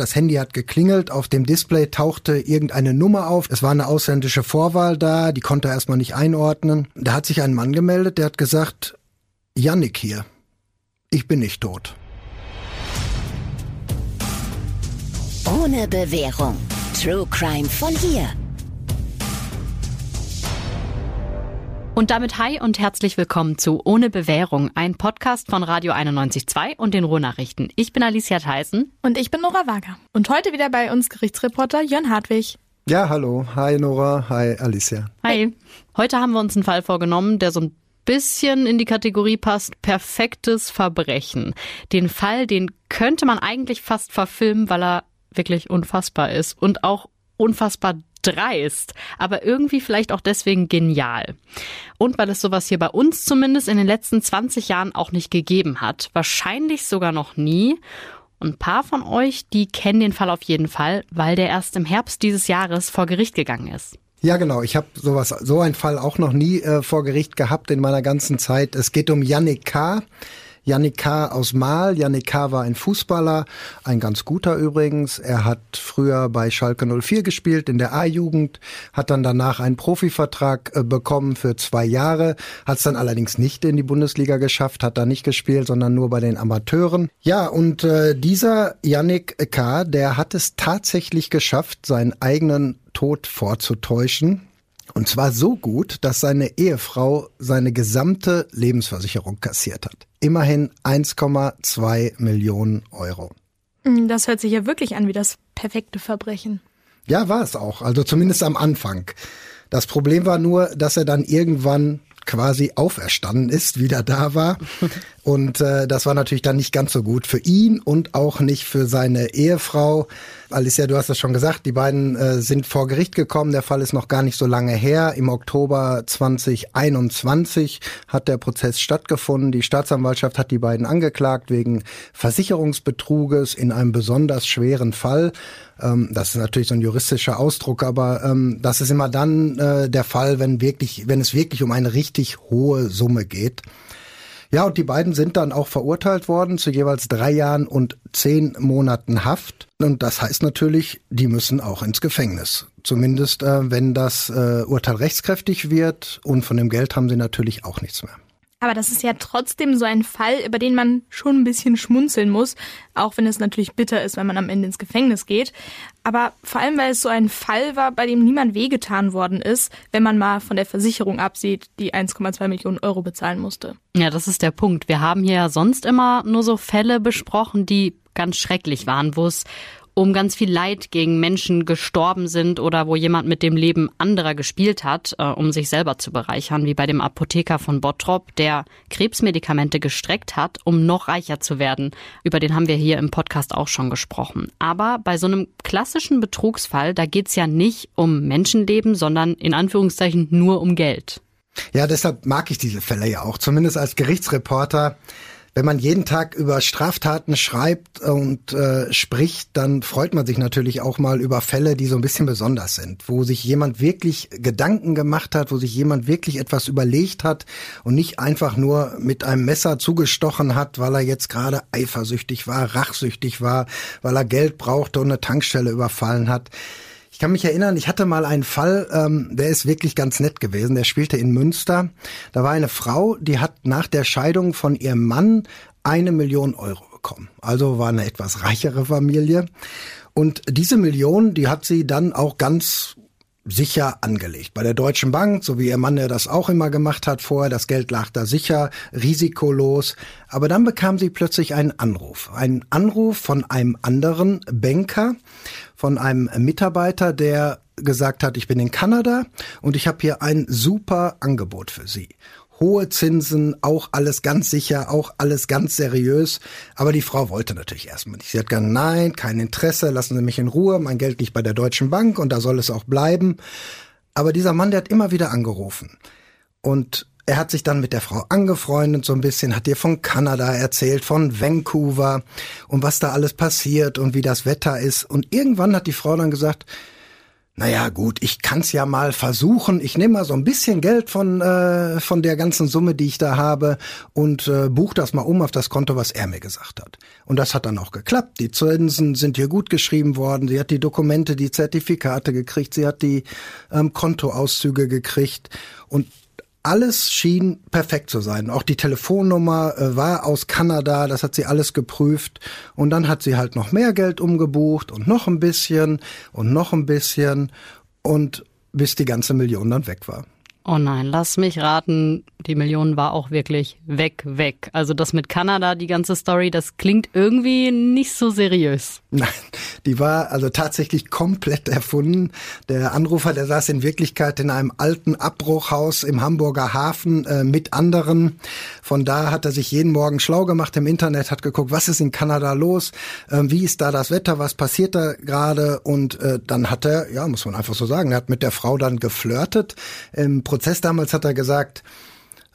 Das Handy hat geklingelt, auf dem Display tauchte irgendeine Nummer auf. Es war eine ausländische Vorwahl da, die konnte er erstmal nicht einordnen. Da hat sich ein Mann gemeldet, der hat gesagt, Yannick hier, ich bin nicht tot. Ohne Bewährung. True Crime von hier. Und damit hi und herzlich willkommen zu Ohne Bewährung, ein Podcast von Radio 91.2 und den Ruhrnachrichten. Ich bin Alicia Theissen. Und ich bin Nora Wager. Und heute wieder bei uns Gerichtsreporter Jörn Hartwig. Ja, hallo. Hi Nora. Hi Alicia. Hi. Heute haben wir uns einen Fall vorgenommen, der so ein bisschen in die Kategorie passt, perfektes Verbrechen. Den Fall, den könnte man eigentlich fast verfilmen, weil er wirklich unfassbar ist und auch unfassbar dreist, aber irgendwie vielleicht auch deswegen genial. Und weil es sowas hier bei uns zumindest in den letzten 20 Jahren auch nicht gegeben hat. Wahrscheinlich sogar noch nie. Und ein paar von euch, die kennen den Fall auf jeden Fall, weil der erst im Herbst dieses Jahres vor Gericht gegangen ist. Ja, genau. Ich habe sowas, so einen Fall auch noch nie äh, vor Gericht gehabt in meiner ganzen Zeit. Es geht um Yannick K. Yannick K. aus Mahl. Yannick K. war ein Fußballer, ein ganz guter übrigens. Er hat früher bei Schalke 04 gespielt in der A-Jugend, hat dann danach einen Profivertrag äh, bekommen für zwei Jahre, hat es dann allerdings nicht in die Bundesliga geschafft, hat da nicht gespielt, sondern nur bei den Amateuren. Ja, und äh, dieser Yannick K., der hat es tatsächlich geschafft, seinen eigenen Tod vorzutäuschen. Und zwar so gut, dass seine Ehefrau seine gesamte Lebensversicherung kassiert hat. Immerhin 1,2 Millionen Euro. Hm, das hört sich ja wirklich an wie das perfekte Verbrechen. Ja, war es auch. Also zumindest am Anfang. Das Problem war nur, dass er dann irgendwann quasi auferstanden ist, wieder da war. Und äh, das war natürlich dann nicht ganz so gut für ihn und auch nicht für seine Ehefrau. Alicia, du hast das schon gesagt, die beiden äh, sind vor Gericht gekommen. Der Fall ist noch gar nicht so lange her. Im Oktober 2021 hat der Prozess stattgefunden. Die Staatsanwaltschaft hat die beiden angeklagt wegen Versicherungsbetruges in einem besonders schweren Fall. Ähm, das ist natürlich so ein juristischer Ausdruck, aber ähm, das ist immer dann äh, der Fall, wenn wirklich, wenn es wirklich um eine richtig hohe Summe geht. Ja, und die beiden sind dann auch verurteilt worden zu jeweils drei Jahren und zehn Monaten Haft. Und das heißt natürlich, die müssen auch ins Gefängnis. Zumindest, äh, wenn das äh, Urteil rechtskräftig wird. Und von dem Geld haben sie natürlich auch nichts mehr. Aber das ist ja trotzdem so ein Fall, über den man schon ein bisschen schmunzeln muss, auch wenn es natürlich bitter ist, wenn man am Ende ins Gefängnis geht. Aber vor allem, weil es so ein Fall war, bei dem niemand wehgetan worden ist, wenn man mal von der Versicherung absieht, die 1,2 Millionen Euro bezahlen musste. Ja, das ist der Punkt. Wir haben hier ja sonst immer nur so Fälle besprochen, die ganz schrecklich waren, wo es um ganz viel Leid gegen Menschen gestorben sind oder wo jemand mit dem Leben anderer gespielt hat, äh, um sich selber zu bereichern, wie bei dem Apotheker von Bottrop, der Krebsmedikamente gestreckt hat, um noch reicher zu werden. Über den haben wir hier im Podcast auch schon gesprochen. Aber bei so einem klassischen Betrugsfall, da geht's ja nicht um Menschenleben, sondern in Anführungszeichen nur um Geld. Ja, deshalb mag ich diese Fälle ja auch, zumindest als Gerichtsreporter wenn man jeden Tag über Straftaten schreibt und äh, spricht, dann freut man sich natürlich auch mal über Fälle, die so ein bisschen besonders sind, wo sich jemand wirklich Gedanken gemacht hat, wo sich jemand wirklich etwas überlegt hat und nicht einfach nur mit einem Messer zugestochen hat, weil er jetzt gerade eifersüchtig war, rachsüchtig war, weil er Geld brauchte und eine Tankstelle überfallen hat. Ich kann mich erinnern, ich hatte mal einen Fall, ähm, der ist wirklich ganz nett gewesen. Der spielte in Münster. Da war eine Frau, die hat nach der Scheidung von ihrem Mann eine Million Euro bekommen. Also war eine etwas reichere Familie. Und diese Million, die hat sie dann auch ganz sicher angelegt. Bei der Deutschen Bank, so wie ihr Mann ja das auch immer gemacht hat vorher, das Geld lag da sicher, risikolos. Aber dann bekam sie plötzlich einen Anruf. Einen Anruf von einem anderen Banker, von einem Mitarbeiter, der gesagt hat, ich bin in Kanada und ich habe hier ein super Angebot für Sie hohe Zinsen, auch alles ganz sicher, auch alles ganz seriös. Aber die Frau wollte natürlich erstmal nicht. Sie hat gesagt, nein, kein Interesse, lassen Sie mich in Ruhe, mein Geld liegt bei der Deutschen Bank und da soll es auch bleiben. Aber dieser Mann, der hat immer wieder angerufen. Und er hat sich dann mit der Frau angefreundet so ein bisschen, hat ihr von Kanada erzählt, von Vancouver und was da alles passiert und wie das Wetter ist. Und irgendwann hat die Frau dann gesagt, naja gut, ich kann's ja mal versuchen. Ich nehme mal so ein bisschen Geld von, äh, von der ganzen Summe, die ich da habe und äh, buche das mal um auf das Konto, was er mir gesagt hat. Und das hat dann auch geklappt. Die Zinsen sind hier gut geschrieben worden. Sie hat die Dokumente, die Zertifikate gekriegt. Sie hat die ähm, Kontoauszüge gekriegt. Und alles schien perfekt zu sein. Auch die Telefonnummer äh, war aus Kanada, das hat sie alles geprüft. Und dann hat sie halt noch mehr Geld umgebucht und noch ein bisschen und noch ein bisschen und bis die ganze Million dann weg war. Oh nein, lass mich raten, die Million war auch wirklich weg, weg. Also das mit Kanada, die ganze Story, das klingt irgendwie nicht so seriös. Nein, die war also tatsächlich komplett erfunden. Der Anrufer, der saß in Wirklichkeit in einem alten Abbruchhaus im Hamburger Hafen äh, mit anderen. Von da hat er sich jeden Morgen schlau gemacht im Internet, hat geguckt, was ist in Kanada los, äh, wie ist da das Wetter, was passiert da gerade und äh, dann hat er, ja, muss man einfach so sagen, er hat mit der Frau dann geflirtet. Im Prozess damals hat er gesagt,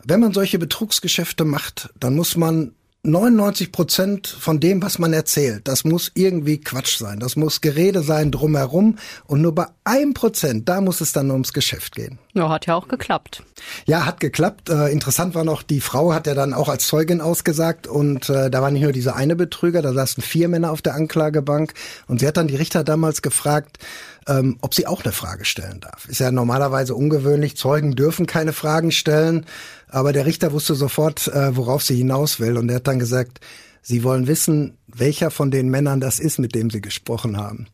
wenn man solche Betrugsgeschäfte macht, dann muss man 99 Prozent von dem, was man erzählt, das muss irgendwie Quatsch sein. Das muss Gerede sein drumherum. Und nur bei einem Prozent, da muss es dann ums Geschäft gehen. Ja, hat ja auch geklappt. Ja, hat geklappt. Äh, interessant war noch, die Frau hat ja dann auch als Zeugin ausgesagt. Und äh, da war nicht nur dieser eine Betrüger, da saßen vier Männer auf der Anklagebank. Und sie hat dann die Richter damals gefragt, ähm, ob sie auch eine Frage stellen darf. Ist ja normalerweise ungewöhnlich. Zeugen dürfen keine Fragen stellen. Aber der Richter wusste sofort, äh, worauf sie hinaus will. Und er hat dann gesagt, Sie wollen wissen, welcher von den Männern das ist, mit dem Sie gesprochen haben.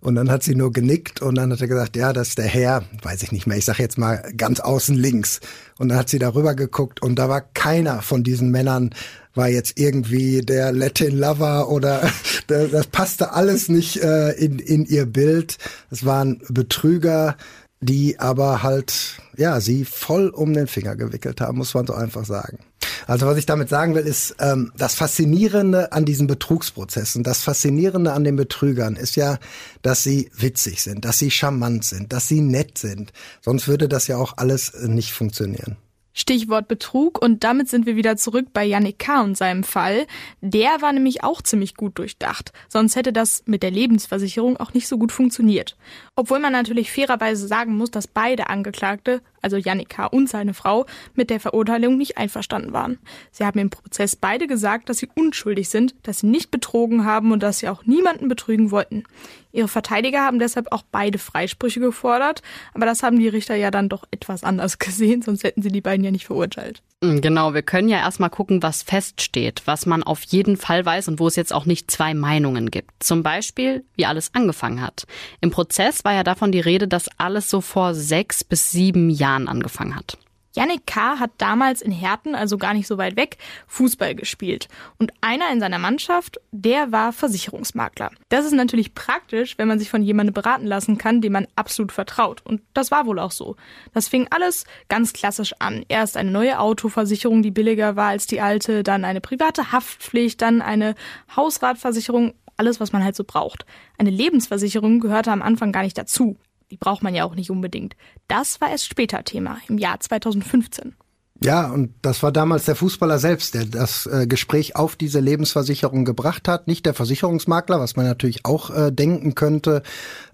Und dann hat sie nur genickt und dann hat er gesagt, ja, das ist der Herr, weiß ich nicht mehr, ich sage jetzt mal ganz außen links. Und dann hat sie darüber geguckt und da war keiner von diesen Männern war jetzt irgendwie der Latin Lover oder das passte alles nicht äh, in, in ihr Bild. Es waren Betrüger, die aber halt, ja, sie voll um den Finger gewickelt haben, muss man so einfach sagen. Also was ich damit sagen will, ist, ähm, das Faszinierende an diesen Betrugsprozessen, das Faszinierende an den Betrügern ist ja, dass sie witzig sind, dass sie charmant sind, dass sie nett sind. Sonst würde das ja auch alles äh, nicht funktionieren. Stichwort Betrug und damit sind wir wieder zurück bei Yannick K. und seinem Fall. Der war nämlich auch ziemlich gut durchdacht, sonst hätte das mit der Lebensversicherung auch nicht so gut funktioniert. Obwohl man natürlich fairerweise sagen muss, dass beide Angeklagte, also Yannick K. und seine Frau, mit der Verurteilung nicht einverstanden waren. Sie haben im Prozess beide gesagt, dass sie unschuldig sind, dass sie nicht betrogen haben und dass sie auch niemanden betrügen wollten. Ihre Verteidiger haben deshalb auch beide Freisprüche gefordert, aber das haben die Richter ja dann doch etwas anders gesehen, sonst hätten sie die beiden ja nicht verurteilt. Mm, genau, wir können ja erstmal gucken, was feststeht, was man auf jeden Fall weiß und wo es jetzt auch nicht zwei Meinungen gibt. Zum Beispiel, wie alles angefangen hat. Im Prozess war ja davon die Rede, dass alles so vor sechs bis sieben Jahren angefangen hat. Yannick K. hat damals in Herten, also gar nicht so weit weg, Fußball gespielt. Und einer in seiner Mannschaft, der war Versicherungsmakler. Das ist natürlich praktisch, wenn man sich von jemandem beraten lassen kann, dem man absolut vertraut. Und das war wohl auch so. Das fing alles ganz klassisch an. Erst eine neue Autoversicherung, die billiger war als die alte, dann eine private Haftpflicht, dann eine Hausratversicherung alles, was man halt so braucht. Eine Lebensversicherung gehörte am Anfang gar nicht dazu. Die braucht man ja auch nicht unbedingt. Das war erst später Thema, im Jahr 2015. Ja, und das war damals der Fußballer selbst, der das äh, Gespräch auf diese Lebensversicherung gebracht hat, nicht der Versicherungsmakler, was man natürlich auch äh, denken könnte.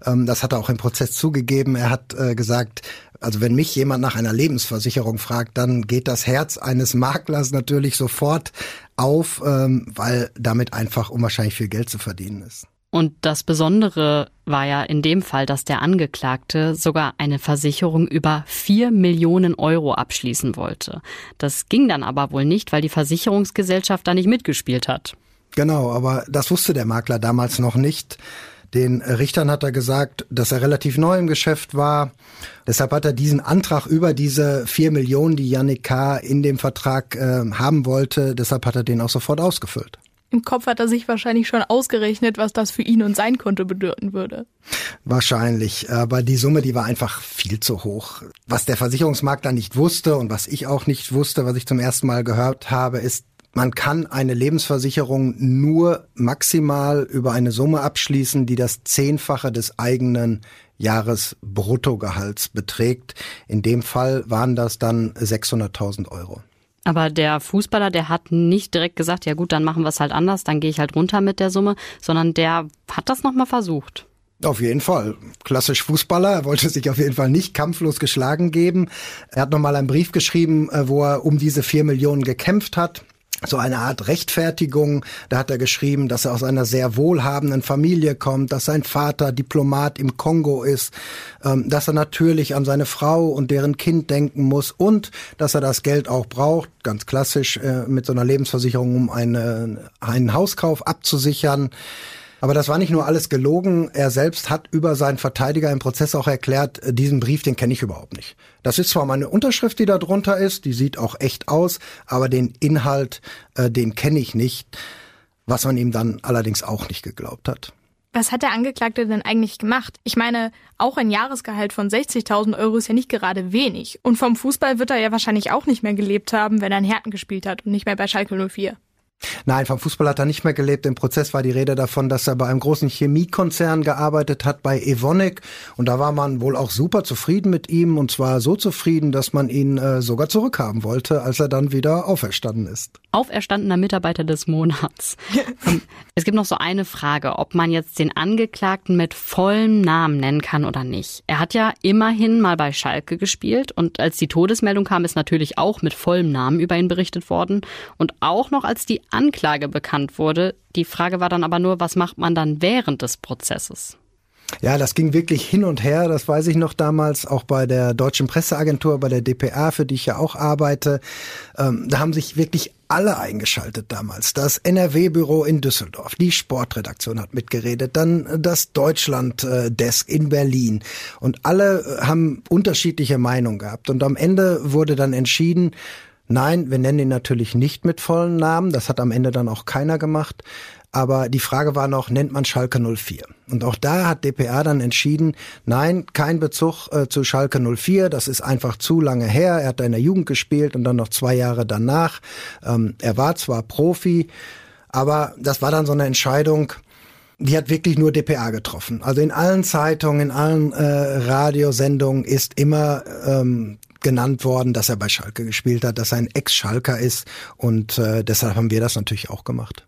Ähm, das hat er auch im Prozess zugegeben. Er hat äh, gesagt, also wenn mich jemand nach einer Lebensversicherung fragt, dann geht das Herz eines Maklers natürlich sofort auf, ähm, weil damit einfach unwahrscheinlich viel Geld zu verdienen ist. Und das Besondere war ja in dem Fall, dass der Angeklagte sogar eine Versicherung über vier Millionen Euro abschließen wollte. Das ging dann aber wohl nicht, weil die Versicherungsgesellschaft da nicht mitgespielt hat. Genau, aber das wusste der Makler damals noch nicht. Den Richtern hat er gesagt, dass er relativ neu im Geschäft war. Deshalb hat er diesen Antrag über diese vier Millionen, die Yannick K. in dem Vertrag äh, haben wollte, deshalb hat er den auch sofort ausgefüllt. Im Kopf hat er sich wahrscheinlich schon ausgerechnet, was das für ihn und sein Konto bedeuten würde. Wahrscheinlich, aber die Summe, die war einfach viel zu hoch. Was der Versicherungsmakler nicht wusste und was ich auch nicht wusste, was ich zum ersten Mal gehört habe, ist, man kann eine Lebensversicherung nur maximal über eine Summe abschließen, die das Zehnfache des eigenen Jahresbruttogehalts beträgt. In dem Fall waren das dann 600.000 Euro. Aber der Fußballer, der hat nicht direkt gesagt, ja gut, dann machen wir es halt anders, dann gehe ich halt runter mit der Summe, sondern der hat das nochmal versucht. Auf jeden Fall. Klassisch Fußballer. Er wollte sich auf jeden Fall nicht kampflos geschlagen geben. Er hat nochmal einen Brief geschrieben, äh, wo er um diese vier Millionen gekämpft hat so eine Art Rechtfertigung. Da hat er geschrieben, dass er aus einer sehr wohlhabenden Familie kommt, dass sein Vater Diplomat im Kongo ist, ähm, dass er natürlich an seine Frau und deren Kind denken muss und dass er das Geld auch braucht, ganz klassisch äh, mit so einer Lebensversicherung, um eine, einen Hauskauf abzusichern. Aber das war nicht nur alles gelogen. Er selbst hat über seinen Verteidiger im Prozess auch erklärt, äh, diesen Brief, den kenne ich überhaupt nicht. Das ist zwar meine Unterschrift, die da drunter ist, die sieht auch echt aus, aber den Inhalt, äh, den kenne ich nicht. Was man ihm dann allerdings auch nicht geglaubt hat. Was hat der Angeklagte denn eigentlich gemacht? Ich meine, auch ein Jahresgehalt von 60.000 Euro ist ja nicht gerade wenig. Und vom Fußball wird er ja wahrscheinlich auch nicht mehr gelebt haben, wenn er in Herten gespielt hat und nicht mehr bei Schalke 04. Nein, vom Fußball hat er nicht mehr gelebt. Im Prozess war die Rede davon, dass er bei einem großen Chemiekonzern gearbeitet hat, bei Evonik. Und da war man wohl auch super zufrieden mit ihm. Und zwar so zufrieden, dass man ihn äh, sogar zurückhaben wollte, als er dann wieder auferstanden ist. Auferstandener Mitarbeiter des Monats. Ähm, es gibt noch so eine Frage, ob man jetzt den Angeklagten mit vollem Namen nennen kann oder nicht. Er hat ja immerhin mal bei Schalke gespielt. Und als die Todesmeldung kam, ist natürlich auch mit vollem Namen über ihn berichtet worden. Und auch noch als die Anklage bekannt wurde. Die Frage war dann aber nur, was macht man dann während des Prozesses? Ja, das ging wirklich hin und her. Das weiß ich noch damals, auch bei der Deutschen Presseagentur, bei der DPA, für die ich ja auch arbeite. Ähm, da haben sich wirklich alle eingeschaltet damals. Das NRW-Büro in Düsseldorf, die Sportredaktion hat mitgeredet, dann das Deutschland-Desk in Berlin. Und alle haben unterschiedliche Meinungen gehabt. Und am Ende wurde dann entschieden, Nein, wir nennen ihn natürlich nicht mit vollen Namen. Das hat am Ende dann auch keiner gemacht. Aber die Frage war noch, nennt man Schalke 04? Und auch da hat DPR dann entschieden, nein, kein Bezug äh, zu Schalke 04. Das ist einfach zu lange her. Er hat da in der Jugend gespielt und dann noch zwei Jahre danach. Ähm, er war zwar Profi, aber das war dann so eine Entscheidung, die hat wirklich nur DPA getroffen. Also in allen Zeitungen, in allen äh, Radiosendungen ist immer ähm, genannt worden, dass er bei Schalke gespielt hat, dass er ein Ex-Schalker ist und äh, deshalb haben wir das natürlich auch gemacht.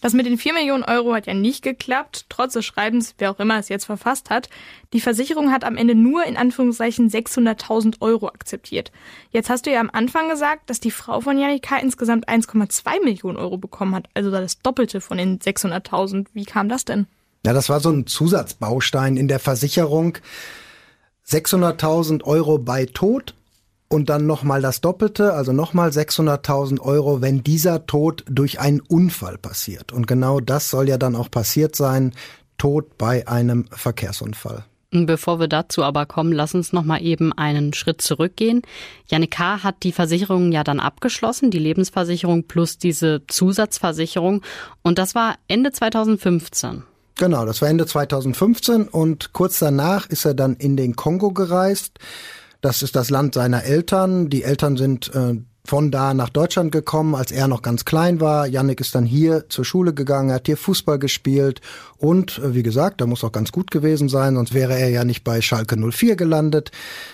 Das mit den 4 Millionen Euro hat ja nicht geklappt, trotz des Schreibens, wer auch immer es jetzt verfasst hat. Die Versicherung hat am Ende nur in Anführungszeichen 600.000 Euro akzeptiert. Jetzt hast du ja am Anfang gesagt, dass die Frau von Janika insgesamt 1,2 Millionen Euro bekommen hat, also das Doppelte von den 600.000. Wie kam das denn? Ja, das war so ein Zusatzbaustein in der Versicherung. 600.000 Euro bei Tod und dann nochmal das Doppelte, also nochmal 600.000 Euro, wenn dieser Tod durch einen Unfall passiert. Und genau das soll ja dann auch passiert sein, Tod bei einem Verkehrsunfall. Bevor wir dazu aber kommen, lass uns noch mal eben einen Schritt zurückgehen. Janik K. hat die Versicherung ja dann abgeschlossen, die Lebensversicherung plus diese Zusatzversicherung. Und das war Ende 2015. Genau, das war Ende 2015 und kurz danach ist er dann in den Kongo gereist. Das ist das Land seiner Eltern. Die Eltern sind äh, von da nach Deutschland gekommen, als er noch ganz klein war. Yannick ist dann hier zur Schule gegangen, hat hier Fußball gespielt und äh, wie gesagt, da muss auch ganz gut gewesen sein, sonst wäre er ja nicht bei Schalke 04 gelandet.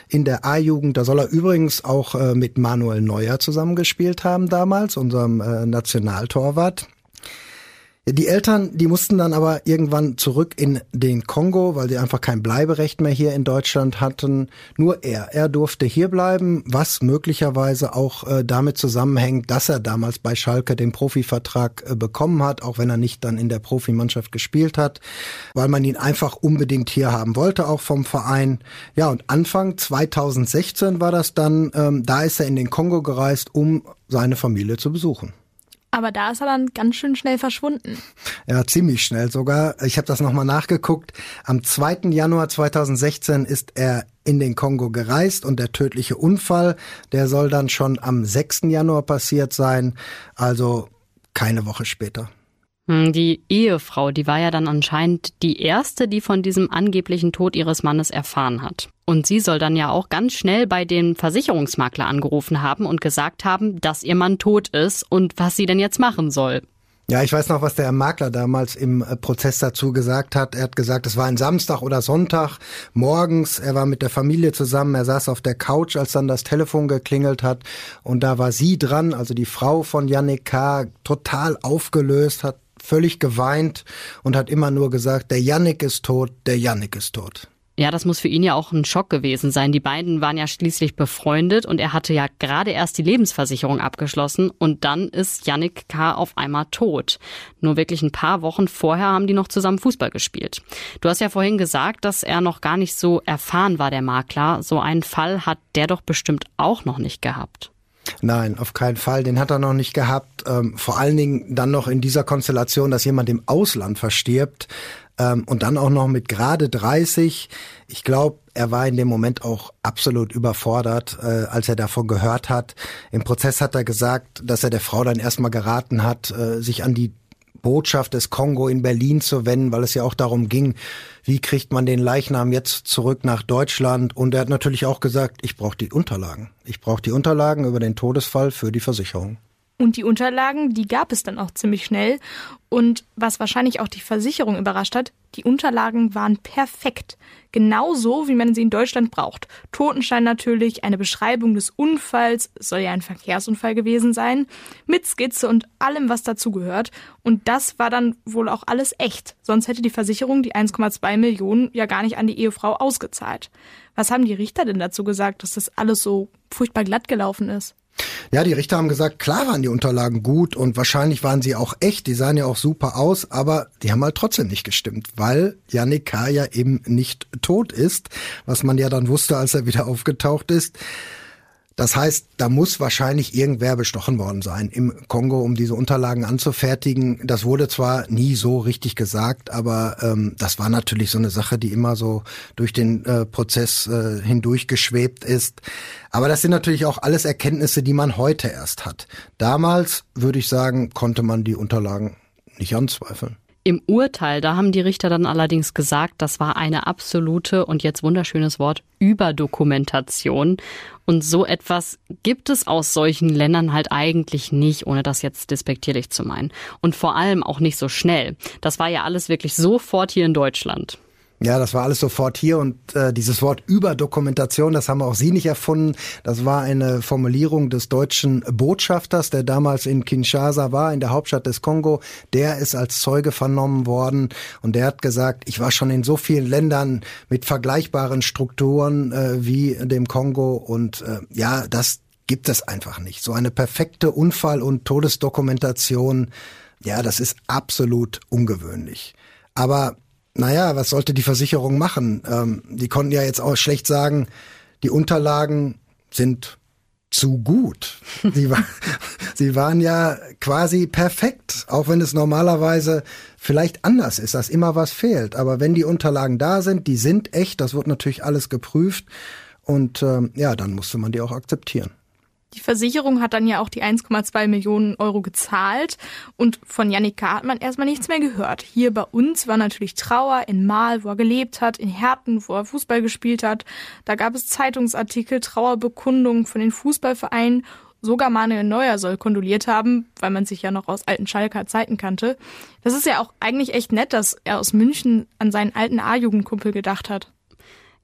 In der A-Jugend, da soll er übrigens auch äh, mit Manuel Neuer zusammengespielt haben damals, unserem äh, Nationaltorwart. Die Eltern, die mussten dann aber irgendwann zurück in den Kongo, weil sie einfach kein Bleiberecht mehr hier in Deutschland hatten. Nur er, er durfte hier bleiben, was möglicherweise auch äh, damit zusammenhängt, dass er damals bei Schalke den Profivertrag äh, bekommen hat, auch wenn er nicht dann in der Profimannschaft gespielt hat, weil man ihn einfach unbedingt hier haben wollte, auch vom Verein. Ja, und Anfang 2016 war das dann, ähm, da ist er in den Kongo gereist, um seine Familie zu besuchen. Aber da ist er dann ganz schön schnell verschwunden. Ja, ziemlich schnell sogar. Ich habe das nochmal nachgeguckt. Am 2. Januar 2016 ist er in den Kongo gereist und der tödliche Unfall, der soll dann schon am 6. Januar passiert sein, also keine Woche später. Hm, die Ehefrau, die war ja dann anscheinend die erste, die von diesem angeblichen Tod ihres Mannes erfahren hat. Und sie soll dann ja auch ganz schnell bei dem Versicherungsmakler angerufen haben und gesagt haben, dass ihr Mann tot ist und was sie denn jetzt machen soll. Ja, ich weiß noch, was der Makler damals im äh, Prozess dazu gesagt hat. Er hat gesagt, es war ein Samstag oder Sonntag morgens. Er war mit der Familie zusammen. Er saß auf der Couch, als dann das Telefon geklingelt hat. Und da war sie dran, also die Frau von Yannick K., total aufgelöst, hat völlig geweint und hat immer nur gesagt, der Yannick ist tot, der Yannick ist tot. Ja, das muss für ihn ja auch ein Schock gewesen sein. Die beiden waren ja schließlich befreundet und er hatte ja gerade erst die Lebensversicherung abgeschlossen und dann ist Yannick K. auf einmal tot. Nur wirklich ein paar Wochen vorher haben die noch zusammen Fußball gespielt. Du hast ja vorhin gesagt, dass er noch gar nicht so erfahren war, der Makler. So einen Fall hat der doch bestimmt auch noch nicht gehabt. Nein, auf keinen Fall. Den hat er noch nicht gehabt. Ähm, vor allen Dingen dann noch in dieser Konstellation, dass jemand im Ausland verstirbt. Ähm, und dann auch noch mit gerade 30. Ich glaube, er war in dem Moment auch absolut überfordert, äh, als er davon gehört hat. Im Prozess hat er gesagt, dass er der Frau dann erstmal geraten hat, äh, sich an die Botschaft des Kongo in Berlin zu wenden, weil es ja auch darum ging, wie kriegt man den Leichnam jetzt zurück nach Deutschland. Und er hat natürlich auch gesagt, ich brauche die Unterlagen. Ich brauche die Unterlagen über den Todesfall für die Versicherung. Und die Unterlagen, die gab es dann auch ziemlich schnell. Und was wahrscheinlich auch die Versicherung überrascht hat, die Unterlagen waren perfekt. Genauso, wie man sie in Deutschland braucht. Totenschein natürlich, eine Beschreibung des Unfalls, soll ja ein Verkehrsunfall gewesen sein, mit Skizze und allem, was dazugehört. Und das war dann wohl auch alles echt. Sonst hätte die Versicherung die 1,2 Millionen ja gar nicht an die Ehefrau ausgezahlt. Was haben die Richter denn dazu gesagt, dass das alles so furchtbar glatt gelaufen ist? Ja, die Richter haben gesagt, klar waren die Unterlagen gut und wahrscheinlich waren sie auch echt, die sahen ja auch super aus, aber die haben halt trotzdem nicht gestimmt, weil Yannick K. ja eben nicht tot ist, was man ja dann wusste, als er wieder aufgetaucht ist. Das heißt, da muss wahrscheinlich irgendwer bestochen worden sein im Kongo, um diese Unterlagen anzufertigen. Das wurde zwar nie so richtig gesagt, aber ähm, das war natürlich so eine Sache, die immer so durch den äh, Prozess äh, hindurchgeschwebt ist. Aber das sind natürlich auch alles Erkenntnisse, die man heute erst hat. Damals, würde ich sagen, konnte man die Unterlagen nicht anzweifeln. Im Urteil, da haben die Richter dann allerdings gesagt, das war eine absolute und jetzt wunderschönes Wort Überdokumentation. Und so etwas gibt es aus solchen Ländern halt eigentlich nicht, ohne das jetzt despektierlich zu meinen. Und vor allem auch nicht so schnell. Das war ja alles wirklich sofort hier in Deutschland. Ja, das war alles sofort hier und äh, dieses Wort Überdokumentation, das haben auch Sie nicht erfunden. Das war eine Formulierung des deutschen Botschafters, der damals in Kinshasa war, in der Hauptstadt des Kongo. Der ist als Zeuge vernommen worden und der hat gesagt, ich war schon in so vielen Ländern mit vergleichbaren Strukturen äh, wie dem Kongo und äh, ja, das gibt es einfach nicht. So eine perfekte Unfall- und Todesdokumentation, ja, das ist absolut ungewöhnlich. Aber naja, was sollte die Versicherung machen? Ähm, die konnten ja jetzt auch schlecht sagen, die Unterlagen sind zu gut. Sie, war, sie waren ja quasi perfekt, auch wenn es normalerweise vielleicht anders ist, dass immer was fehlt. Aber wenn die Unterlagen da sind, die sind echt, das wird natürlich alles geprüft und ähm, ja, dann musste man die auch akzeptieren. Die Versicherung hat dann ja auch die 1,2 Millionen Euro gezahlt und von Yannick K. hat man erstmal nichts mehr gehört. Hier bei uns war natürlich Trauer in Mal, wo er gelebt hat, in Herten, wo er Fußball gespielt hat. Da gab es Zeitungsartikel, Trauerbekundungen von den Fußballvereinen. Sogar Manuel Neuer soll kondoliert haben, weil man sich ja noch aus alten Schalker Zeiten kannte. Das ist ja auch eigentlich echt nett, dass er aus München an seinen alten A-Jugendkumpel gedacht hat.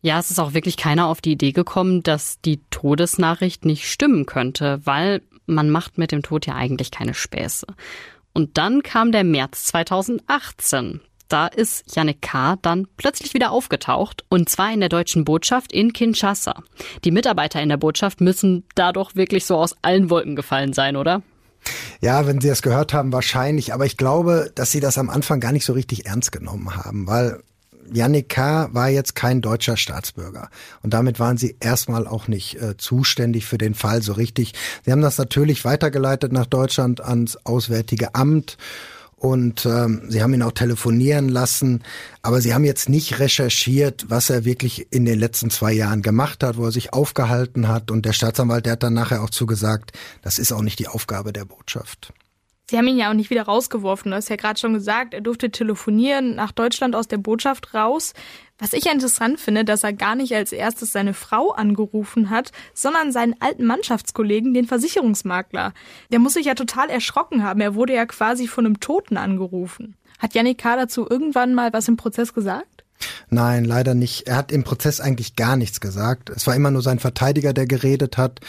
Ja, es ist auch wirklich keiner auf die Idee gekommen, dass die Todesnachricht nicht stimmen könnte, weil man macht mit dem Tod ja eigentlich keine Späße. Und dann kam der März 2018. Da ist Yannick K. dann plötzlich wieder aufgetaucht und zwar in der deutschen Botschaft in Kinshasa. Die Mitarbeiter in der Botschaft müssen da doch wirklich so aus allen Wolken gefallen sein, oder? Ja, wenn Sie das gehört haben, wahrscheinlich. Aber ich glaube, dass Sie das am Anfang gar nicht so richtig ernst genommen haben, weil Yannick K. war jetzt kein deutscher Staatsbürger. Und damit waren sie erstmal auch nicht äh, zuständig für den Fall so richtig. Sie haben das natürlich weitergeleitet nach Deutschland ans Auswärtige Amt und ähm, sie haben ihn auch telefonieren lassen, aber sie haben jetzt nicht recherchiert, was er wirklich in den letzten zwei Jahren gemacht hat, wo er sich aufgehalten hat. Und der Staatsanwalt, der hat dann nachher auch zugesagt, das ist auch nicht die Aufgabe der Botschaft. Sie haben ihn ja auch nicht wieder rausgeworfen. Du hast ja gerade schon gesagt, er durfte telefonieren nach Deutschland aus der Botschaft raus. Was ich interessant finde, dass er gar nicht als erstes seine Frau angerufen hat, sondern seinen alten Mannschaftskollegen, den Versicherungsmakler. Der muss sich ja total erschrocken haben. Er wurde ja quasi von einem Toten angerufen. Hat Yannick K. dazu irgendwann mal was im Prozess gesagt? Nein, leider nicht. Er hat im Prozess eigentlich gar nichts gesagt. Es war immer nur sein Verteidiger, der geredet hat.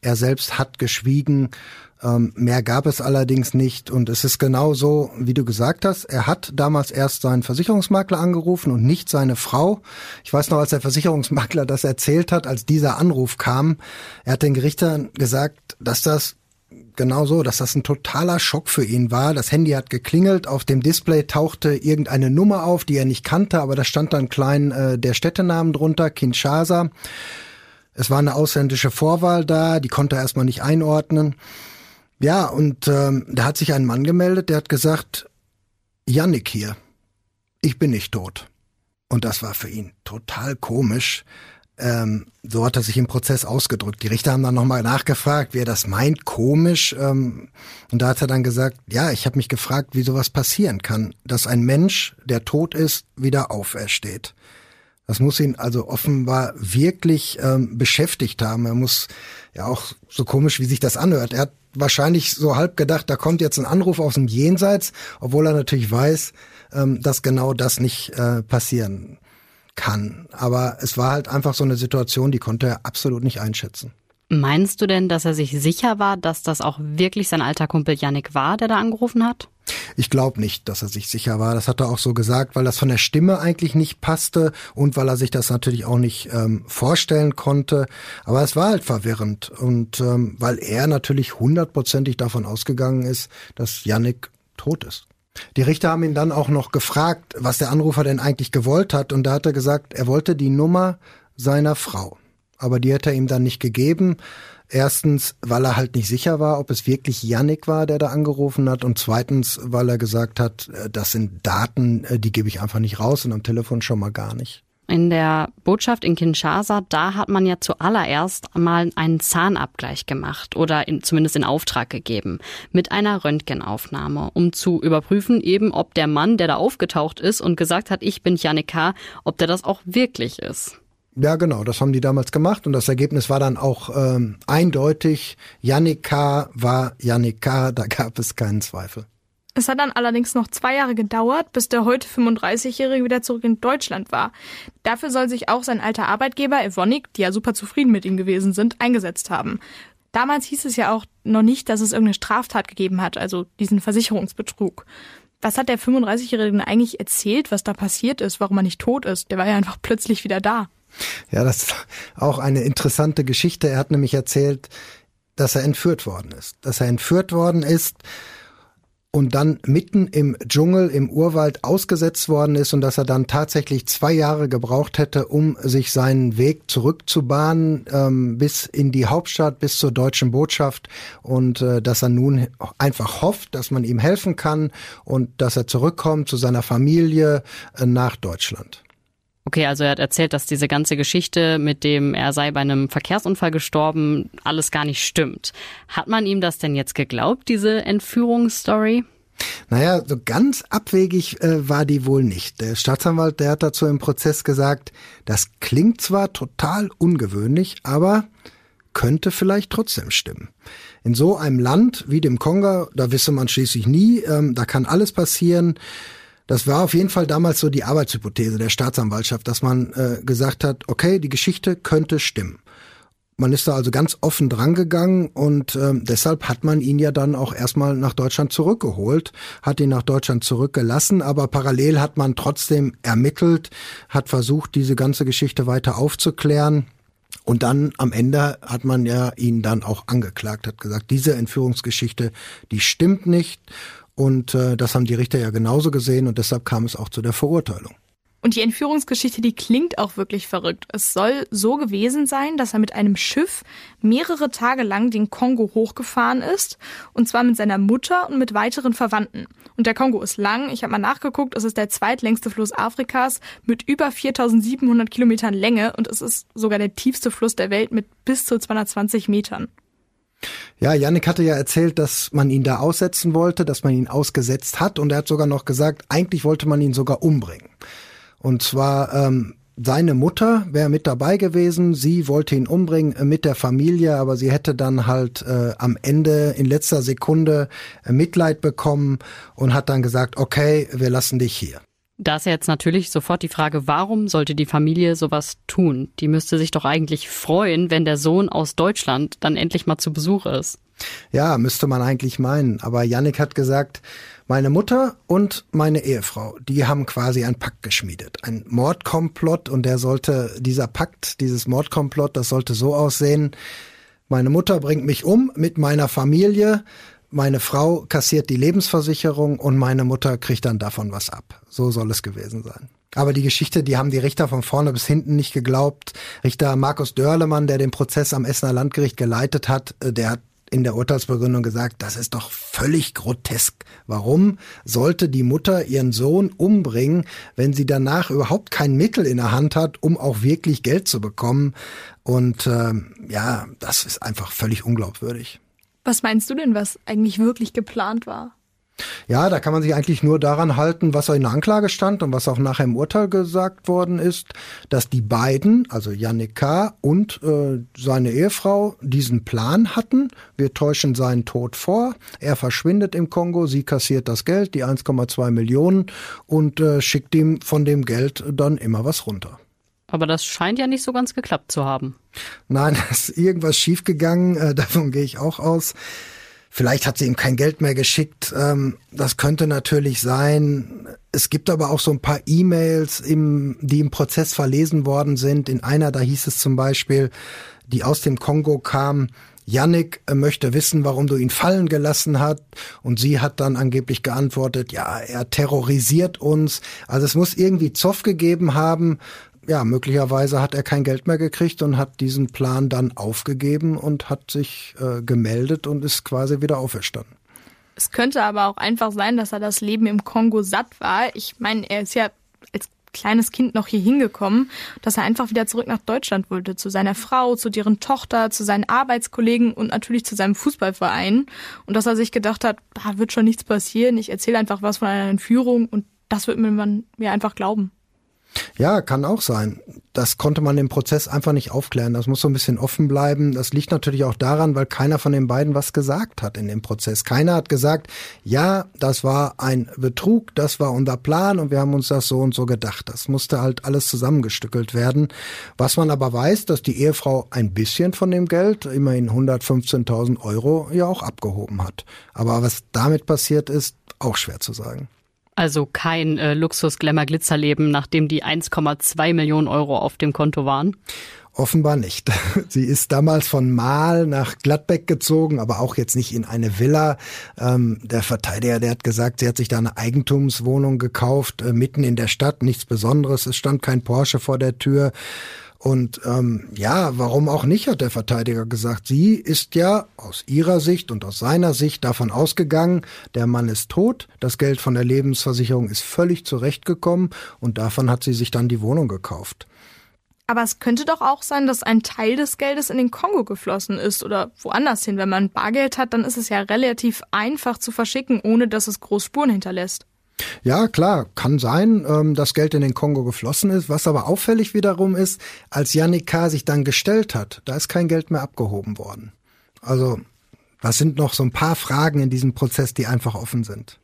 Er selbst hat geschwiegen Ähm, mehr gab es allerdings nicht. Und es ist genau so, wie du gesagt hast. Er hat damals erst seinen Versicherungsmakler angerufen und nicht seine Frau. Ich weiß noch, als der Versicherungsmakler das erzählt hat, als dieser Anruf kam, er hat den Gerichtern gesagt, dass das genau so, dass das ein totaler Schock für ihn war. Das Handy hat geklingelt, auf dem Display tauchte irgendeine Nummer auf, die er nicht kannte, aber da stand dann klein äh, der Städtenamen drunter, Kinshasa. Es war eine ausländische Vorwahl da, die konnte er erstmal nicht einordnen. Ja, und ähm, da hat sich ein Mann gemeldet, der hat gesagt, Yannick hier, ich bin nicht tot. Und das war für ihn total komisch. Ähm, so hat er sich im Prozess ausgedrückt. Die Richter haben dann nochmal nachgefragt, wie er das meint, komisch. Ähm, und da hat er dann gesagt, ja, ich habe mich gefragt, wie sowas passieren kann, dass ein Mensch, der tot ist, wieder aufersteht. Das muss ihn also offenbar wirklich ähm, beschäftigt haben. Er muss ja auch so komisch, wie sich das anhört. Er hat wahrscheinlich so halb gedacht, da kommt jetzt ein Anruf aus dem Jenseits, obwohl er natürlich weiß, ähm, dass genau das nicht äh, passieren kann. Aber es war halt einfach so eine Situation, die konnte er absolut nicht einschätzen. Meinst du denn, dass er sich sicher war, dass das auch wirklich sein alter Kumpel Yannick war, der da angerufen hat? Ich glaube nicht, dass er sich sicher war. Das hat er auch so gesagt, weil das von der Stimme eigentlich nicht passte und weil er sich das natürlich auch nicht ähm, vorstellen konnte. Aber es war halt verwirrend und ähm, weil er natürlich hundertprozentig davon ausgegangen ist, dass Yannick tot ist. Die Richter haben ihn dann auch noch gefragt, was der Anrufer denn eigentlich gewollt hat und da hat er gesagt, er wollte die Nummer seiner Frau aber die hat er ihm dann nicht gegeben. Erstens, weil er halt nicht sicher war, ob es wirklich Yannick war, der da angerufen hat. Und zweitens, weil er gesagt hat, äh, das sind Daten, äh, die gebe ich einfach nicht raus und am Telefon schon mal gar nicht. In der Botschaft in Kinshasa, da hat man ja zuallererst mal einen Zahnabgleich gemacht oder in, zumindest in Auftrag gegeben mit einer Röntgenaufnahme, um zu überprüfen eben, ob der Mann, der da aufgetaucht ist und gesagt hat, ich bin Yannick K., ob der das auch wirklich ist. Ja, genau, das haben die damals gemacht und das Ergebnis war dann auch ähm, eindeutig. Yannick war Yannick da gab es keinen Zweifel. Es hat dann allerdings noch zwei Jahre gedauert, bis der heute 35-Jährige wieder zurück in Deutschland war. Dafür soll sich auch sein alter Arbeitgeber Evonik, die ja super zufrieden mit ihm gewesen sind, eingesetzt haben. Damals hieß es ja auch noch nicht, dass es irgendeine Straftat gegeben hat, also diesen Versicherungsbetrug. Was hat der 35-Jährige denn eigentlich erzählt, was da passiert ist, warum er nicht tot ist? Der war ja einfach plötzlich wieder da. Ja, das ist auch eine interessante Geschichte. Er hat nämlich erzählt, dass er entführt worden ist. Dass er entführt worden ist und dann mitten im Dschungel, im Urwald ausgesetzt worden ist und dass er dann tatsächlich zwei Jahre gebraucht hätte, um sich seinen Weg zurückzubahnen ähm, bis in die Hauptstadt, bis zur deutschen Botschaft und äh, dass er nun einfach hofft, dass man ihm helfen kann und dass er zurückkommt zu seiner Familie äh, nach Deutschland. Okay, also er hat erzählt, dass diese ganze Geschichte mit dem, er sei bei einem Verkehrsunfall gestorben, alles gar nicht stimmt. Hat man ihm das denn jetzt geglaubt, diese Entführungsstory? Naja, so ganz abwegig äh, war die wohl nicht. Der Staatsanwalt, der hat dazu im Prozess gesagt, das klingt zwar total ungewöhnlich, aber könnte vielleicht trotzdem stimmen. In so einem Land wie dem Kongo, da wisse man schließlich nie, ähm, da kann alles passieren. Das war auf jeden Fall damals so die Arbeitshypothese der Staatsanwaltschaft, dass man äh, gesagt hat, okay, die Geschichte könnte stimmen. Man ist da also ganz offen drangegangen und ähm, deshalb hat man ihn ja dann auch erstmal nach Deutschland zurückgeholt, hat ihn nach Deutschland zurückgelassen, aber parallel hat man trotzdem ermittelt, hat versucht, diese ganze Geschichte weiter aufzuklären. Und dann am Ende hat man ja ihn dann auch angeklagt, hat gesagt, diese Entführungsgeschichte, die stimmt nicht. Und äh, das haben die Richter ja genauso gesehen und deshalb kam es auch zu der Verurteilung. Und die Entführungsgeschichte, die klingt auch wirklich verrückt. Es soll so gewesen sein, dass er mit einem Schiff mehrere Tage lang den Kongo hochgefahren ist. Und zwar mit seiner Mutter und mit weiteren Verwandten. Und der Kongo ist lang. Ich habe mal nachgeguckt. Es ist der zweitlängste Fluss Afrikas mit über 4700 Kilometern Länge. Und es ist sogar der tiefste Fluss der Welt mit bis zu 220 Metern. Ja, Yannick hatte ja erzählt, dass man ihn da aussetzen wollte, dass man ihn ausgesetzt hat und er hat sogar noch gesagt, eigentlich wollte man ihn sogar umbringen. Und zwar ähm, seine Mutter wäre mit dabei gewesen, sie wollte ihn umbringen äh, mit der Familie, aber sie hätte dann halt äh, am Ende in letzter Sekunde äh, Mitleid bekommen und hat dann gesagt, okay, wir lassen dich hier. Da ist jetzt natürlich sofort die Frage, warum sollte die Familie sowas tun? Die müsste sich doch eigentlich freuen, wenn der Sohn aus Deutschland dann endlich mal zu Besuch ist. Ja, müsste man eigentlich meinen. Aber Yannick hat gesagt, meine Mutter und meine Ehefrau, die haben quasi einen Pakt geschmiedet. Ein Mordkomplott und der sollte, dieser Pakt, dieses Mordkomplott, das sollte so aussehen, meine Mutter bringt mich um mit meiner Familie, meine Frau kassiert die Lebensversicherung und meine Mutter kriegt dann davon was ab. So soll es gewesen sein. Aber die Geschichte, die haben die Richter von vorne bis hinten nicht geglaubt. Richter Markus Dörlemann, der den Prozess am Essener Landgericht geleitet hat, äh, der hat in der Urteilsbegründung gesagt, das ist doch völlig grotesk. Warum sollte die Mutter ihren Sohn umbringen, wenn sie danach überhaupt kein Mittel in der Hand hat, um auch wirklich Geld zu bekommen? Und äh, ja, das ist einfach völlig unglaubwürdig. Was meinst du denn, was eigentlich wirklich geplant war? Ja, da kann man sich eigentlich nur daran halten, was in der Anklage stand und was auch nachher im Urteil gesagt worden ist, dass die beiden, also Yannick K. und äh, seine Ehefrau, diesen Plan hatten. Wir täuschen seinen Tod vor. Er verschwindet im Kongo, sie kassiert das Geld, die 1,2 Millionen und äh, schickt ihm von dem Geld dann immer was runter. Aber das scheint ja nicht so ganz geklappt zu haben. Nein, es ist irgendwas schiefgegangen, äh, davon gehe ich auch aus. Vielleicht hat sie ihm kein Geld mehr geschickt. Ähm, das könnte natürlich sein. Es gibt aber auch so ein paar E-Mails, im, die im Prozess verlesen worden sind. In einer, da hieß es zum Beispiel, die aus dem Kongo kam, Yannick äh, möchte wissen, warum du ihn fallen gelassen hast. Und sie hat dann angeblich geantwortet, ja, er terrorisiert uns. Also es muss irgendwie Zoff gegeben haben, ja, möglicherweise hat er kein Geld mehr gekriegt und hat diesen Plan dann aufgegeben und hat sich äh, gemeldet und ist quasi wieder auferstanden. Es könnte aber auch einfach sein, dass er das Leben im Kongo satt war. Ich meine, er ist ja als kleines Kind noch hier hingekommen, dass er einfach wieder zurück nach Deutschland wollte, zu seiner Frau, zu deren Tochter, zu seinen Arbeitskollegen und natürlich zu seinem Fußballverein. Und dass er sich gedacht hat, da wird schon nichts passieren, ich erzähle einfach was von einer Entführung und das wird man mir einfach glauben. Ja, kann auch sein. Das konnte man im Prozess einfach nicht aufklären. Das muss so ein bisschen offen bleiben. Das liegt natürlich auch daran, weil keiner von den beiden was gesagt hat in dem Prozess. Keiner hat gesagt, ja, das war ein Betrug, das war unser Plan und wir haben uns das so und so gedacht. Das musste halt alles zusammengestückelt werden. Was man aber weiß, dass die Ehefrau ein bisschen von dem Geld, immerhin 115.000 Euro, ja auch abgehoben hat. Aber was damit passiert ist, auch schwer zu sagen. Also kein äh, Luxus-Glamour-Glitzerleben, nachdem die 1,2 Millionen Euro auf dem Konto waren? Offenbar nicht. Sie ist damals von Mahl nach Gladbeck gezogen, aber auch jetzt nicht in eine Villa. Ähm, der Verteidiger, der hat gesagt, sie hat sich da eine Eigentumswohnung gekauft, äh, mitten in der Stadt, nichts Besonderes. Es stand kein Porsche vor der Tür. Und ähm, ja, warum auch nicht, hat der Verteidiger gesagt. Sie ist ja aus ihrer Sicht und aus seiner Sicht davon ausgegangen, der Mann ist tot, das Geld von der Lebensversicherung ist völlig zurechtgekommen und davon hat sie sich dann die Wohnung gekauft. Aber es könnte doch auch sein, dass ein Teil des Geldes in den Kongo geflossen ist oder woanders hin. Wenn man Bargeld hat, dann ist es ja relativ einfach zu verschicken, ohne dass es groß Spuren hinterlässt. Ja, klar, kann sein, ähm, dass Geld in den Kongo geflossen ist. Was aber auffällig wiederum ist, als Yannick K. sich dann gestellt hat, da ist kein Geld mehr abgehoben worden. Also, das sind noch so ein paar Fragen in diesem Prozess, die einfach offen sind.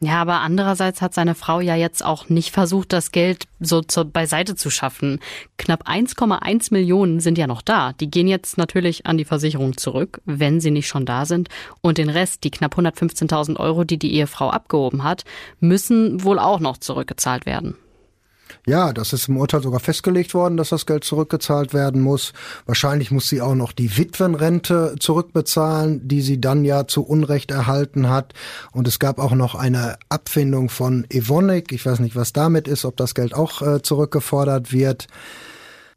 Ja, aber andererseits hat seine Frau ja jetzt auch nicht versucht, das Geld so zur, beiseite zu schaffen. Knapp 1,1 Millionen sind ja noch da. Die gehen jetzt natürlich an die Versicherung zurück, wenn sie nicht schon da sind. Und den Rest, die knapp 115.000 Euro, die die Ehefrau abgehoben hat, müssen wohl auch noch zurückgezahlt werden. Ja, das ist im Urteil sogar festgelegt worden, dass das Geld zurückgezahlt werden muss. Wahrscheinlich muss sie auch noch die Witwenrente zurückbezahlen, die sie dann ja zu Unrecht erhalten hat. Und es gab auch noch eine Abfindung von Evonik. Ich weiß nicht, was damit ist, ob das Geld auch äh, zurückgefordert wird.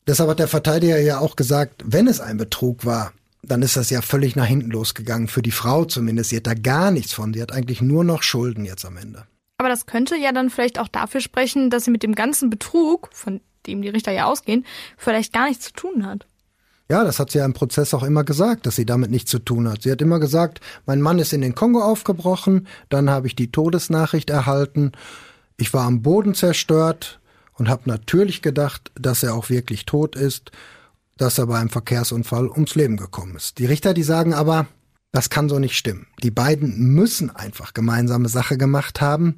Deshalb hat der Verteidiger ja auch gesagt, wenn es ein Betrug war, dann ist das ja völlig nach hinten losgegangen. Für die Frau zumindest. Sie hat da gar nichts von. Sie hat eigentlich nur noch Schulden jetzt am Ende. Aber das könnte ja dann vielleicht auch dafür sprechen, dass sie mit dem ganzen Betrug, von dem die Richter ja ausgehen, vielleicht gar nichts zu tun hat. Ja, das hat sie ja im Prozess auch immer gesagt, dass sie damit nichts zu tun hat. Sie hat immer gesagt, mein Mann ist in den Kongo aufgebrochen, dann habe ich die Todesnachricht erhalten, ich war am Boden zerstört und habe natürlich gedacht, dass er auch wirklich tot ist, dass er bei einem Verkehrsunfall ums Leben gekommen ist. Die Richter, die sagen aber, das kann so nicht stimmen. Die beiden müssen einfach gemeinsame Sache gemacht haben.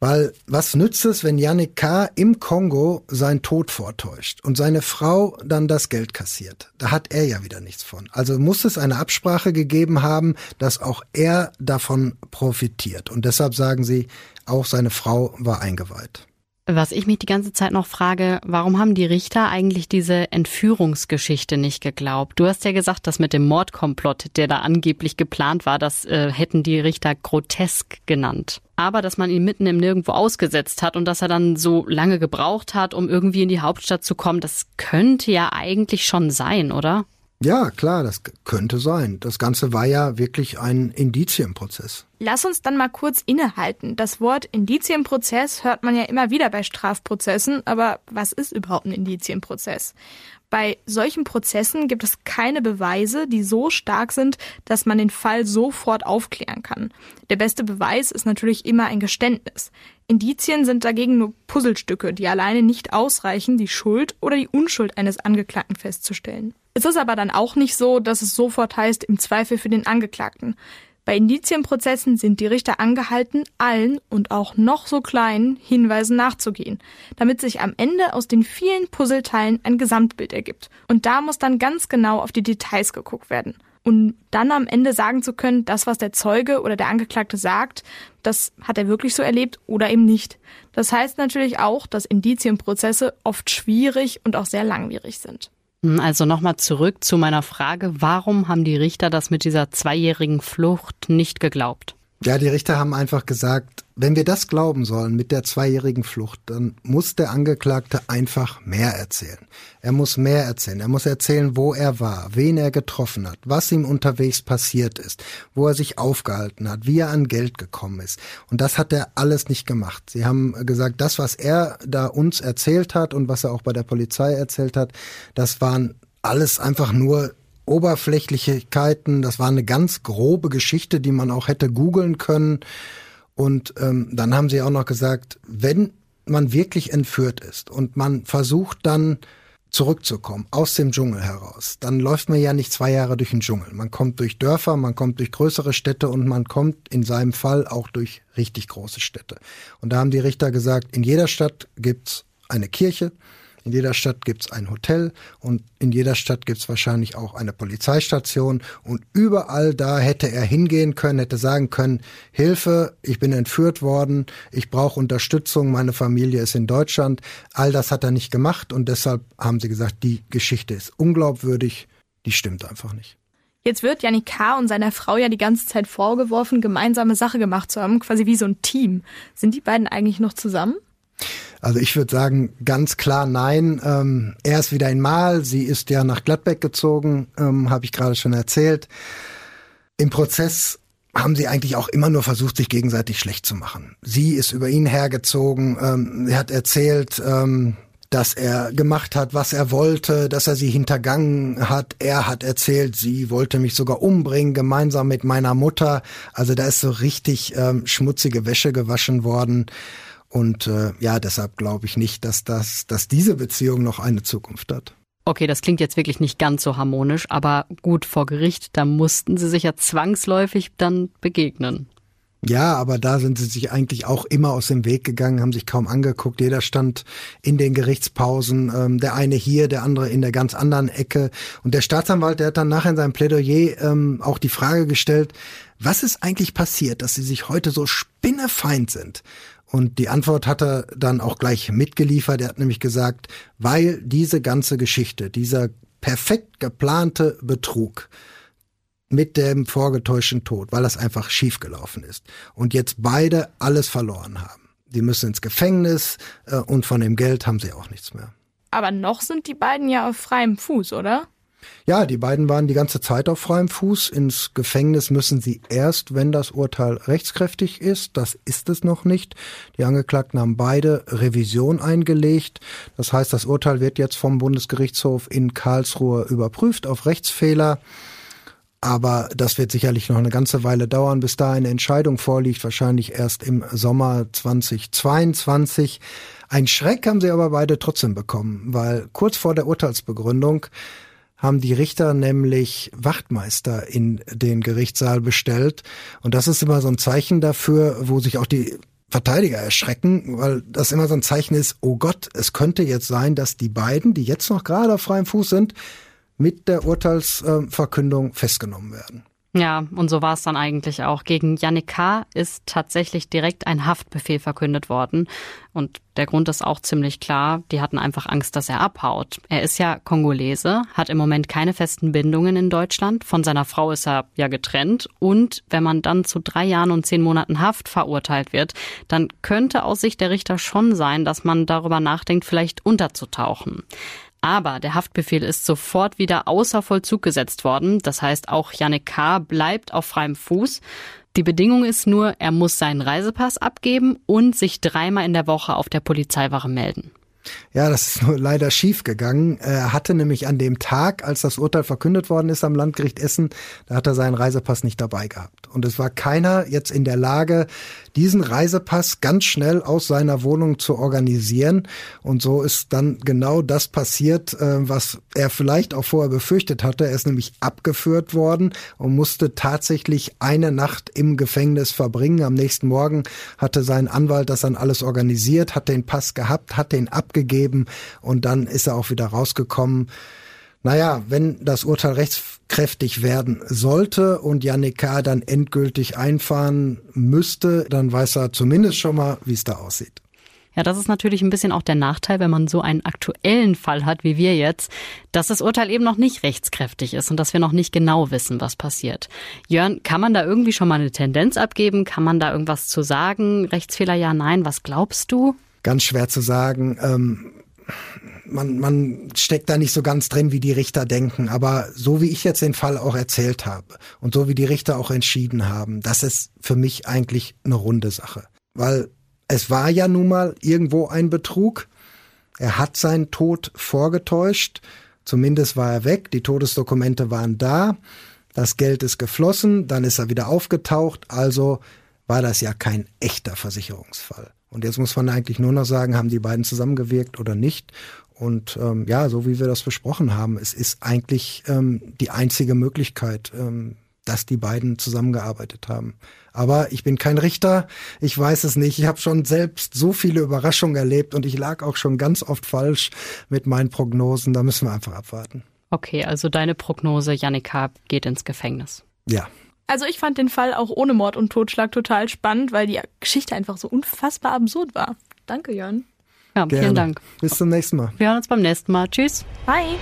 Weil was nützt es, wenn Yannick K. im Kongo seinen Tod vortäuscht und seine Frau dann das Geld kassiert? Da hat er ja wieder nichts von. Also muss es eine Absprache gegeben haben, dass auch er davon profitiert. Und deshalb sagen sie, auch seine Frau war eingeweiht. Was ich mich die ganze Zeit noch frage, warum haben die Richter eigentlich diese Entführungsgeschichte nicht geglaubt? Du hast ja gesagt, dass mit dem Mordkomplott, der da angeblich geplant war, das äh, hätten die Richter grotesk genannt. Aber dass man ihn mitten im Nirgendwo ausgesetzt hat und dass er dann so lange gebraucht hat, um irgendwie in die Hauptstadt zu kommen, das könnte ja eigentlich schon sein, oder? Ja, klar, das könnte sein. Das Ganze war ja wirklich ein Indizienprozess. Lass uns dann mal kurz innehalten. Das Wort Indizienprozess hört man ja immer wieder bei Strafprozessen, aber was ist überhaupt ein Indizienprozess? Bei solchen Prozessen gibt es keine Beweise, die so stark sind, dass man den Fall sofort aufklären kann. Der beste Beweis ist natürlich immer ein Geständnis. Indizien sind dagegen nur Puzzlestücke, die alleine nicht ausreichen, die Schuld oder die Unschuld eines Angeklagten festzustellen. Es ist aber dann auch nicht so, dass es sofort heißt, im Zweifel für den Angeklagten. Bei Indizienprozessen sind die Richter angehalten, allen und auch noch so kleinen Hinweisen nachzugehen, damit sich am Ende aus den vielen Puzzleteilen ein Gesamtbild ergibt. Und da muss dann ganz genau auf die Details geguckt werden. Und dann am Ende sagen zu können, das, was der Zeuge oder der Angeklagte sagt, das hat er wirklich so erlebt oder eben nicht. Das heißt natürlich auch, dass Indizienprozesse oft schwierig und auch sehr langwierig sind. Hm, also nochmal zurück zu meiner Frage, warum haben die Richter das mit dieser zweijährigen Flucht nicht geglaubt? Ja, die Richter haben einfach gesagt, wenn wir das glauben sollen mit der zweijährigen Flucht, dann muss der Angeklagte einfach mehr erzählen. Er muss mehr erzählen. Er muss erzählen, wo er war, wen er getroffen hat, was ihm unterwegs passiert ist, wo er sich aufgehalten hat, wie er an Geld gekommen ist. Und das hat er alles nicht gemacht. Sie haben gesagt, das, was er da uns erzählt hat und was er auch bei der Polizei erzählt hat, das waren alles einfach nur Oberflächlichkeiten. Das war eine ganz grobe Geschichte, die man auch hätte googeln können. Und ähm, dann haben sie auch noch gesagt, wenn man wirklich entführt ist und man versucht dann zurückzukommen aus dem Dschungel heraus, dann läuft man ja nicht zwei Jahre durch den Dschungel. Man kommt durch Dörfer, man kommt durch größere Städte und man kommt in seinem Fall auch durch richtig große Städte. Und da haben die Richter gesagt, in jeder Stadt gibt's eine Kirche, in jeder Stadt gibt's ein Hotel und in jeder Stadt gibt's wahrscheinlich auch eine Polizeistation. Und überall da hätte er hingehen können, hätte sagen können, Hilfe, ich bin entführt worden, ich brauche Unterstützung, meine Familie ist in Deutschland. All das hat er nicht gemacht und deshalb haben sie gesagt, die Geschichte ist unglaubwürdig, die stimmt einfach nicht. Jetzt wird Janik K. und seiner Frau ja die ganze Zeit vorgeworfen, gemeinsame Sache gemacht zu haben, quasi wie so ein Team. Sind die beiden eigentlich noch zusammen? Also ich würde sagen, ganz klar nein. Ähm, er ist wieder in Mal, sie ist ja nach Gladbeck gezogen, ähm, habe ich gerade schon erzählt. Im Prozess haben sie eigentlich auch immer nur versucht, sich gegenseitig schlecht zu machen. Sie ist über ihn hergezogen, ähm, er hat erzählt, ähm, dass er gemacht hat, was er wollte, dass er sie hintergangen hat. Er hat erzählt, sie wollte mich sogar umbringen, gemeinsam mit meiner Mutter. Also da ist so richtig ähm, schmutzige Wäsche gewaschen worden. Und äh, ja, deshalb glaube ich nicht, dass das, dass diese Beziehung noch eine Zukunft hat. Okay, das klingt jetzt wirklich nicht ganz so harmonisch, aber gut vor Gericht, da mussten sie sich ja zwangsläufig dann begegnen. Ja, aber da sind sie sich eigentlich auch immer aus dem Weg gegangen, haben sich kaum angeguckt. Jeder stand in den Gerichtspausen, ähm, der eine hier, der andere in der ganz anderen Ecke. Und der Staatsanwalt, der hat dann nachher in seinem Plädoyer ähm, auch die Frage gestellt, was ist eigentlich passiert, dass sie sich heute so spinnefeind sind? Und die Antwort hat er dann auch gleich mitgeliefert. Er hat nämlich gesagt, weil diese ganze Geschichte, dieser perfekt geplante Betrug mit dem vorgetäuschten Tod, weil das einfach schiefgelaufen ist und jetzt beide alles verloren haben. Die müssen ins Gefängnis äh, und von dem Geld haben sie auch nichts mehr. Aber noch sind die beiden ja auf freiem Fuß, oder? Ja, die beiden waren die ganze Zeit auf freiem Fuß. Ins Gefängnis müssen sie erst, wenn das Urteil rechtskräftig ist. Das ist es noch nicht. Die Angeklagten haben beide Revision eingelegt. Das heißt, das Urteil wird jetzt vom Bundesgerichtshof in Karlsruhe überprüft auf Rechtsfehler. Aber das wird sicherlich noch eine ganze Weile dauern, bis da eine Entscheidung vorliegt, wahrscheinlich erst im Sommer 2022. Ein Schreck haben sie aber beide trotzdem bekommen, weil kurz vor der Urteilsbegründung haben die Richter nämlich Wachtmeister in den Gerichtssaal bestellt. Und das ist immer so ein Zeichen dafür, wo sich auch die Verteidiger erschrecken, weil das immer so ein Zeichen ist, oh Gott, es könnte jetzt sein, dass die beiden, die jetzt noch gerade auf freiem Fuß sind, mit der Urteilsverkündung festgenommen werden. Ja, und so war es dann eigentlich auch. Gegen Yannick K. ist tatsächlich direkt ein Haftbefehl verkündet worden. Und der Grund ist auch ziemlich klar. Die hatten einfach Angst, dass er abhaut. Er ist ja Kongolese, hat im Moment keine festen Bindungen in Deutschland. Von seiner Frau ist er ja getrennt. Und wenn man dann zu drei Jahren und zehn Monaten Haft verurteilt wird, dann könnte aus Sicht der Richter schon sein, dass man darüber nachdenkt, vielleicht unterzutauchen. Aber der Haftbefehl ist sofort wieder außer Vollzug gesetzt worden. Das heißt, auch Janik K. bleibt auf freiem Fuß. Die Bedingung ist nur, er muss seinen Reisepass abgeben und sich dreimal in der Woche auf der Polizeiwache melden. Ja, das ist nur leider schief gegangen. Er hatte nämlich an dem Tag, als das Urteil verkündet worden ist am Landgericht Essen, da hat er seinen Reisepass nicht dabei gehabt. Und es war keiner jetzt in der Lage, diesen Reisepass ganz schnell aus seiner Wohnung zu organisieren. Und so ist dann genau das passiert, äh, was er vielleicht auch vorher befürchtet hatte. Er ist nämlich abgeführt worden und musste tatsächlich eine Nacht im Gefängnis verbringen. Am nächsten Morgen hatte sein Anwalt das dann alles organisiert, hat den Pass gehabt, hat den abgegeben und dann ist er auch wieder rausgekommen. Naja, wenn das Urteil rechtskräftig werden sollte und Yannick K. dann endgültig einfahren müsste, dann weiß er zumindest schon mal, wie es da aussieht. Ja, das ist natürlich ein bisschen auch der Nachteil, wenn man so einen aktuellen Fall hat wie wir jetzt, dass das Urteil eben noch nicht rechtskräftig ist und dass wir noch nicht genau wissen, was passiert. Jörn, kann man da irgendwie schon mal eine Tendenz abgeben? Kann man da irgendwas zu sagen? Rechtsfehler ja, nein. Was glaubst du? Ganz schwer zu sagen. Ähm man, man steckt da nicht so ganz drin, wie die Richter denken. Aber so wie ich jetzt den Fall auch erzählt habe und so wie die Richter auch entschieden haben, das ist für mich eigentlich eine runde Sache. Weil es war ja nun mal irgendwo ein Betrug. Er hat seinen Tod vorgetäuscht. Zumindest war er weg. Die Todesdokumente waren da. Das Geld ist geflossen. Dann ist er wieder aufgetaucht. Also war das ja kein echter Versicherungsfall. Und jetzt muss man eigentlich nur noch sagen, haben die beiden zusammengewirkt oder nicht. Und ähm, ja, so wie wir das besprochen haben, es ist eigentlich ähm, die einzige Möglichkeit, ähm, dass die beiden zusammengearbeitet haben. Aber ich bin kein Richter, ich weiß es nicht. Ich habe schon selbst so viele Überraschungen erlebt und ich lag auch schon ganz oft falsch mit meinen Prognosen. Da müssen wir einfach abwarten. Okay, also deine Prognose, Janika geht ins Gefängnis. Ja. Also ich fand den Fall auch ohne Mord und Totschlag total spannend, weil die Geschichte einfach so unfassbar absurd war. Danke, Jörn. Ja, Gerne. vielen Dank. Bis zum nächsten Mal. Wir hören uns beim nächsten Mal. Tschüss. Bye.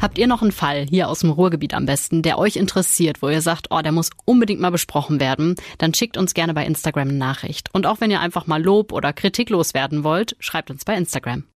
Habt ihr noch einen Fall hier aus dem Ruhrgebiet am besten, der euch interessiert, wo ihr sagt, oh, der muss unbedingt mal besprochen werden, dann schickt uns gerne bei Instagram eine Nachricht. Und auch wenn ihr einfach mal Lob oder Kritik loswerden wollt, schreibt uns bei Instagram.